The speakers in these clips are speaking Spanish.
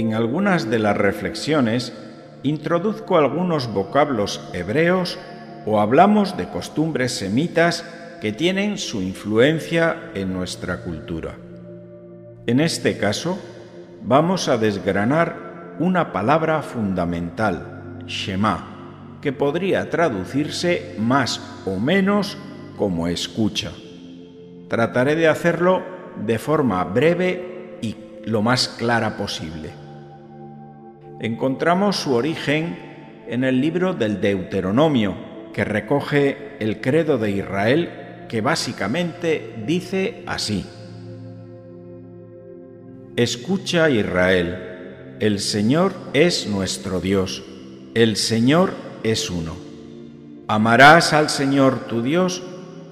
En algunas de las reflexiones introduzco algunos vocablos hebreos o hablamos de costumbres semitas que tienen su influencia en nuestra cultura. En este caso, vamos a desgranar una palabra fundamental, Shema, que podría traducirse más o menos como escucha. Trataré de hacerlo de forma breve y lo más clara posible. Encontramos su origen en el libro del Deuteronomio, que recoge el credo de Israel, que básicamente dice así. Escucha Israel, el Señor es nuestro Dios, el Señor es uno. Amarás al Señor tu Dios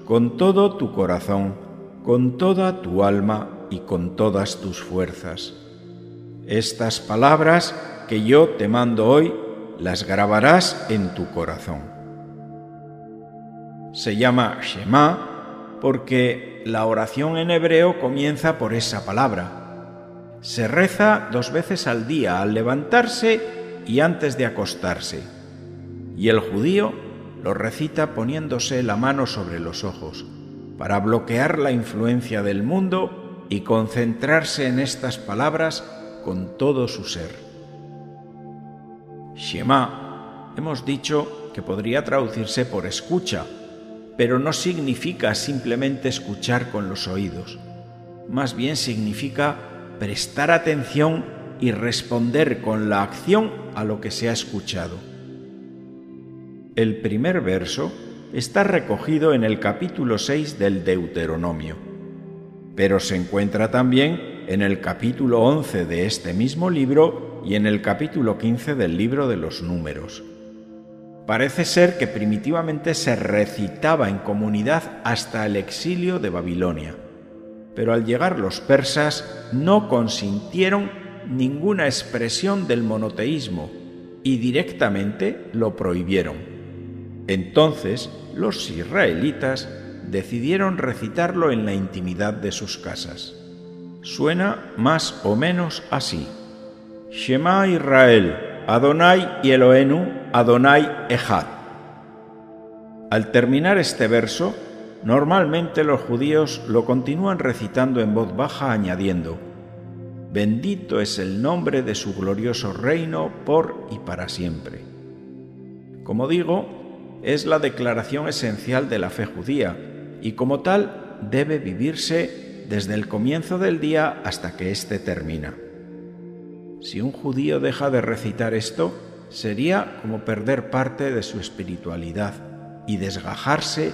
con todo tu corazón, con toda tu alma y con todas tus fuerzas. Estas palabras que yo te mando hoy las grabarás en tu corazón. Se llama Shema porque la oración en hebreo comienza por esa palabra. Se reza dos veces al día al levantarse y antes de acostarse. Y el judío lo recita poniéndose la mano sobre los ojos para bloquear la influencia del mundo y concentrarse en estas palabras con todo su ser. Shema hemos dicho que podría traducirse por escucha, pero no significa simplemente escuchar con los oídos. Más bien significa prestar atención y responder con la acción a lo que se ha escuchado. El primer verso está recogido en el capítulo 6 del Deuteronomio, pero se encuentra también en el capítulo 11 de este mismo libro y en el capítulo 15 del libro de los números. Parece ser que primitivamente se recitaba en comunidad hasta el exilio de Babilonia, pero al llegar los persas no consintieron ninguna expresión del monoteísmo y directamente lo prohibieron. Entonces los israelitas decidieron recitarlo en la intimidad de sus casas. Suena más o menos así. Shema Israel, Adonai y Eloenu, Adonai Echad. Al terminar este verso, normalmente los judíos lo continúan recitando en voz baja añadiendo, Bendito es el nombre de su glorioso reino por y para siempre. Como digo, es la declaración esencial de la fe judía y como tal debe vivirse desde el comienzo del día hasta que éste termina. Si un judío deja de recitar esto, sería como perder parte de su espiritualidad y desgajarse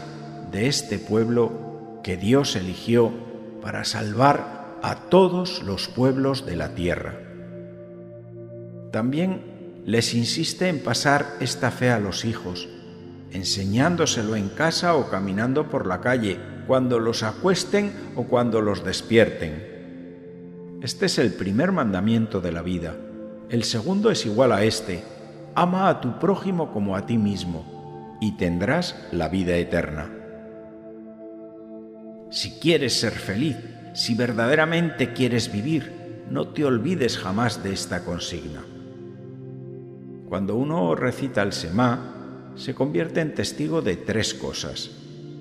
de este pueblo que Dios eligió para salvar a todos los pueblos de la tierra. También les insiste en pasar esta fe a los hijos, enseñándoselo en casa o caminando por la calle, cuando los acuesten o cuando los despierten este es el primer mandamiento de la vida. El segundo es igual a este. Ama a tu prójimo como a ti mismo, y tendrás la vida eterna. Si quieres ser feliz, si verdaderamente quieres vivir, no te olvides jamás de esta consigna. Cuando uno recita el Semá, se convierte en testigo de tres cosas.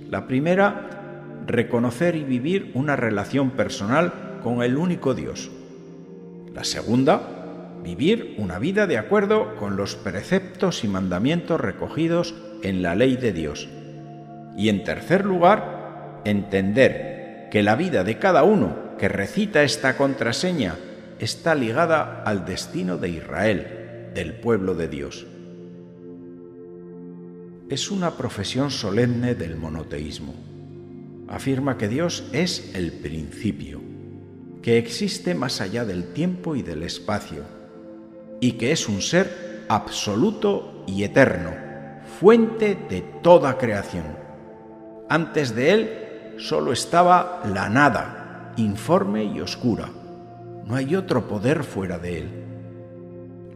La primera, reconocer y vivir una relación personal con el único Dios. La segunda, vivir una vida de acuerdo con los preceptos y mandamientos recogidos en la ley de Dios. Y en tercer lugar, entender que la vida de cada uno que recita esta contraseña está ligada al destino de Israel, del pueblo de Dios. Es una profesión solemne del monoteísmo. Afirma que Dios es el principio que existe más allá del tiempo y del espacio, y que es un ser absoluto y eterno, fuente de toda creación. Antes de él solo estaba la nada, informe y oscura. No hay otro poder fuera de él.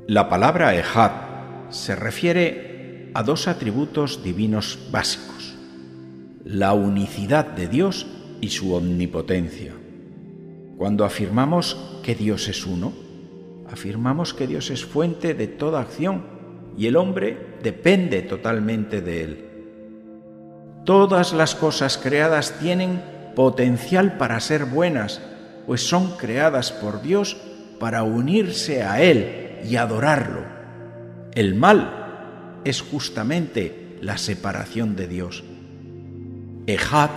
La palabra Ejad se refiere a dos atributos divinos básicos, la unicidad de Dios y su omnipotencia. Cuando afirmamos que Dios es uno, afirmamos que Dios es fuente de toda acción y el hombre depende totalmente de Él. Todas las cosas creadas tienen potencial para ser buenas, pues son creadas por Dios para unirse a Él y adorarlo. El mal es justamente la separación de Dios. Ejad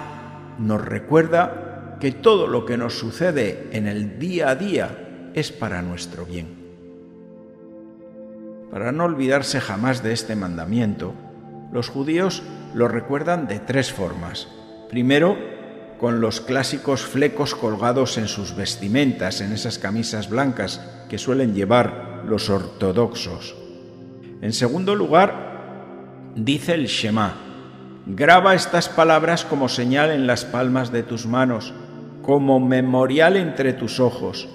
nos recuerda que todo lo que nos sucede en el día a día es para nuestro bien. Para no olvidarse jamás de este mandamiento, los judíos lo recuerdan de tres formas. Primero, con los clásicos flecos colgados en sus vestimentas, en esas camisas blancas que suelen llevar los ortodoxos. En segundo lugar, dice el Shema, graba estas palabras como señal en las palmas de tus manos, como memorial entre tus ojos.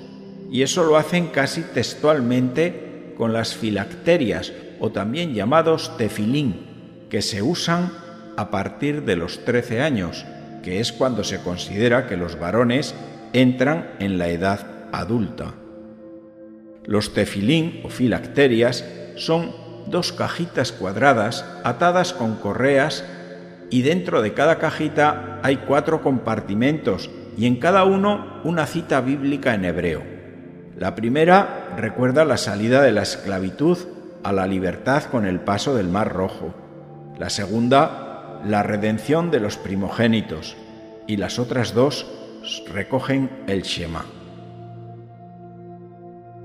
Y eso lo hacen casi textualmente con las filacterias o también llamados tefilín, que se usan a partir de los 13 años, que es cuando se considera que los varones entran en la edad adulta. Los tefilín o filacterias son dos cajitas cuadradas atadas con correas y dentro de cada cajita hay cuatro compartimentos y en cada uno una cita bíblica en hebreo. La primera recuerda la salida de la esclavitud a la libertad con el paso del Mar Rojo. La segunda, la redención de los primogénitos. Y las otras dos recogen el Shema.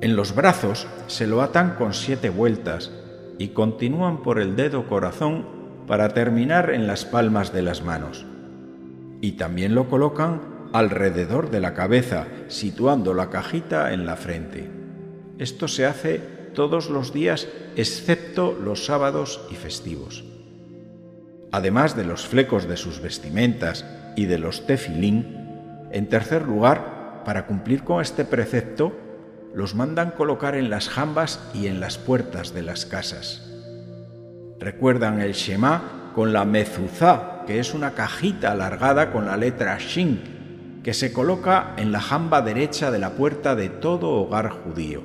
En los brazos se lo atan con siete vueltas y continúan por el dedo corazón para terminar en las palmas de las manos. Y también lo colocan alrededor de la cabeza, situando la cajita en la frente. Esto se hace todos los días excepto los sábados y festivos. Además de los flecos de sus vestimentas y de los tefilín, en tercer lugar, para cumplir con este precepto, los mandan colocar en las jambas y en las puertas de las casas. Recuerdan el Shema con la mezuzá, que es una cajita alargada con la letra Shin, que se coloca en la jamba derecha de la puerta de todo hogar judío.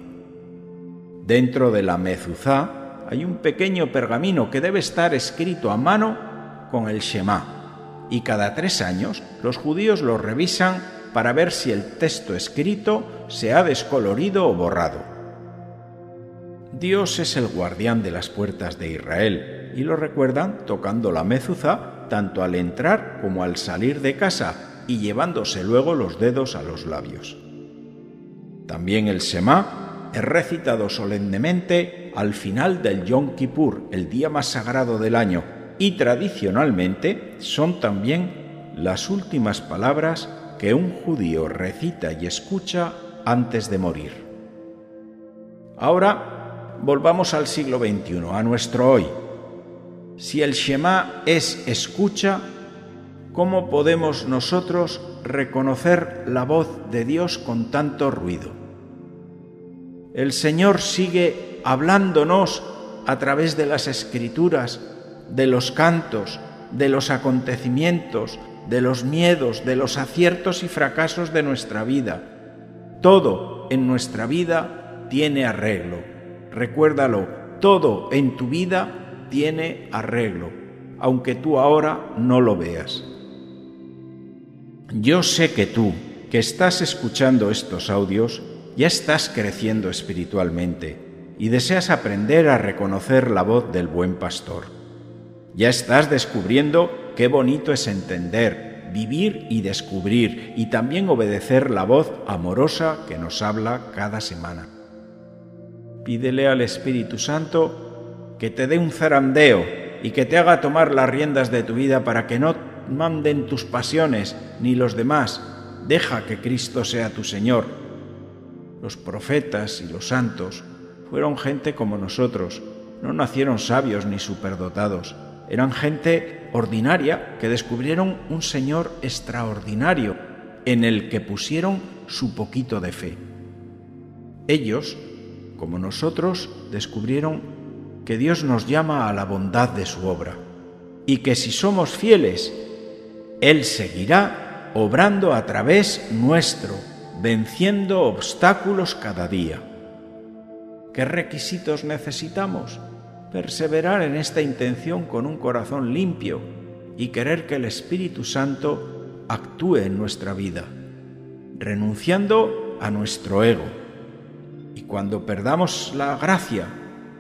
Dentro de la mezuzá hay un pequeño pergamino que debe estar escrito a mano con el Shema, y cada tres años los judíos lo revisan para ver si el texto escrito se ha descolorido o borrado. Dios es el guardián de las puertas de Israel y lo recuerdan tocando la mezuzá tanto al entrar como al salir de casa y llevándose luego los dedos a los labios. También el Shema es recitado solemnemente al final del Yom Kippur, el día más sagrado del año, y tradicionalmente son también las últimas palabras que un judío recita y escucha antes de morir. Ahora volvamos al siglo XXI, a nuestro hoy. Si el Shema es escucha, ¿cómo podemos nosotros reconocer la voz de Dios con tanto ruido? El Señor sigue hablándonos a través de las escrituras, de los cantos, de los acontecimientos, de los miedos, de los aciertos y fracasos de nuestra vida. Todo en nuestra vida tiene arreglo. Recuérdalo, todo en tu vida tiene arreglo, aunque tú ahora no lo veas. Yo sé que tú, que estás escuchando estos audios, ya estás creciendo espiritualmente y deseas aprender a reconocer la voz del buen pastor. Ya estás descubriendo Qué bonito es entender, vivir y descubrir y también obedecer la voz amorosa que nos habla cada semana. Pídele al Espíritu Santo que te dé un zarandeo y que te haga tomar las riendas de tu vida para que no manden tus pasiones ni los demás. Deja que Cristo sea tu Señor. Los profetas y los santos fueron gente como nosotros, no nacieron sabios ni superdotados eran gente ordinaria que descubrieron un Señor extraordinario en el que pusieron su poquito de fe. Ellos, como nosotros, descubrieron que Dios nos llama a la bondad de su obra y que si somos fieles, Él seguirá obrando a través nuestro, venciendo obstáculos cada día. ¿Qué requisitos necesitamos? Perseverar en esta intención con un corazón limpio y querer que el Espíritu Santo actúe en nuestra vida, renunciando a nuestro ego. Y cuando perdamos la gracia,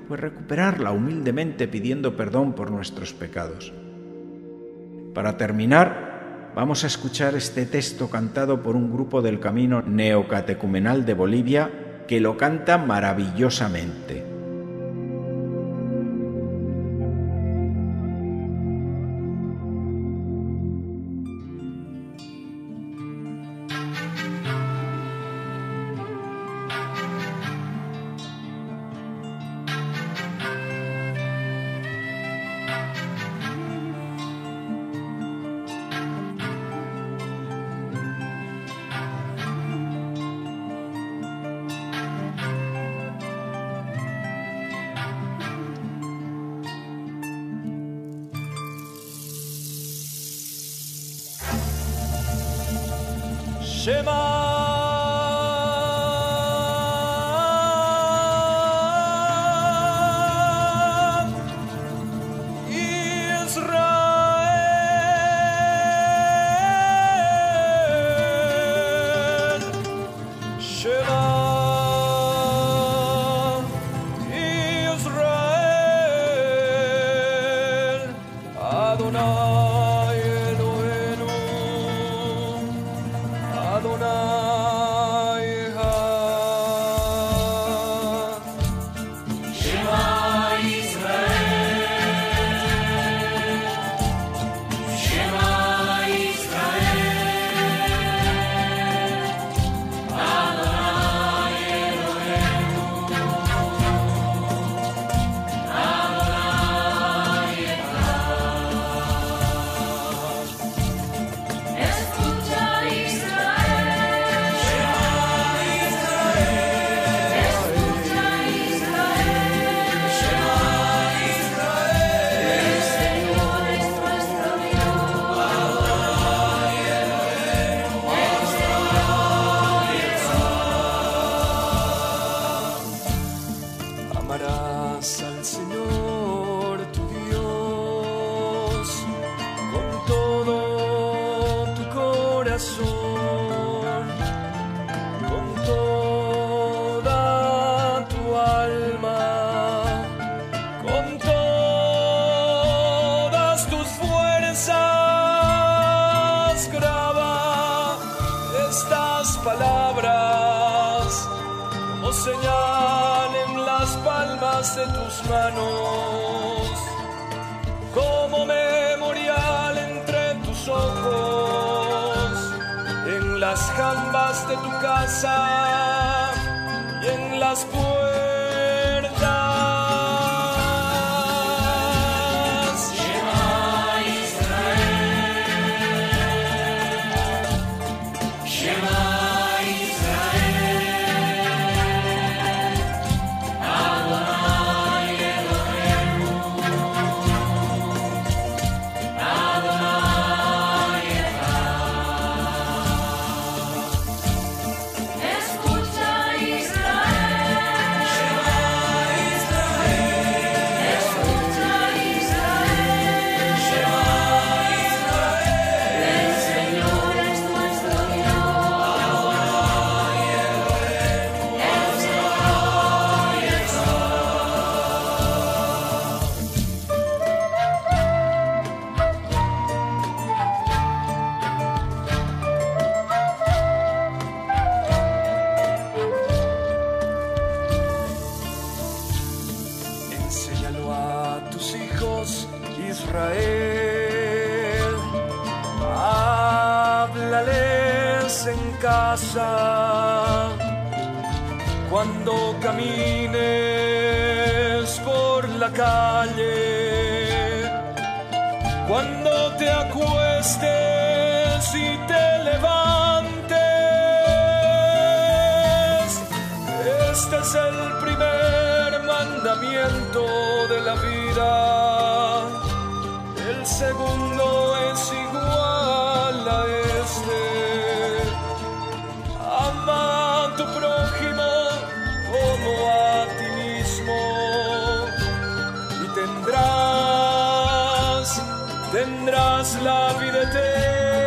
pues recuperarla humildemente pidiendo perdón por nuestros pecados. Para terminar, vamos a escuchar este texto cantado por un grupo del Camino Neocatecumenal de Bolivia que lo canta maravillosamente. שמע Shema. de tus manos, como memorial entre tus ojos, en las jambas de tu casa y en las puertas cuando te acuestes y te levantes. Este es el primer mandamiento de la vida. El segundo tendrás la vida.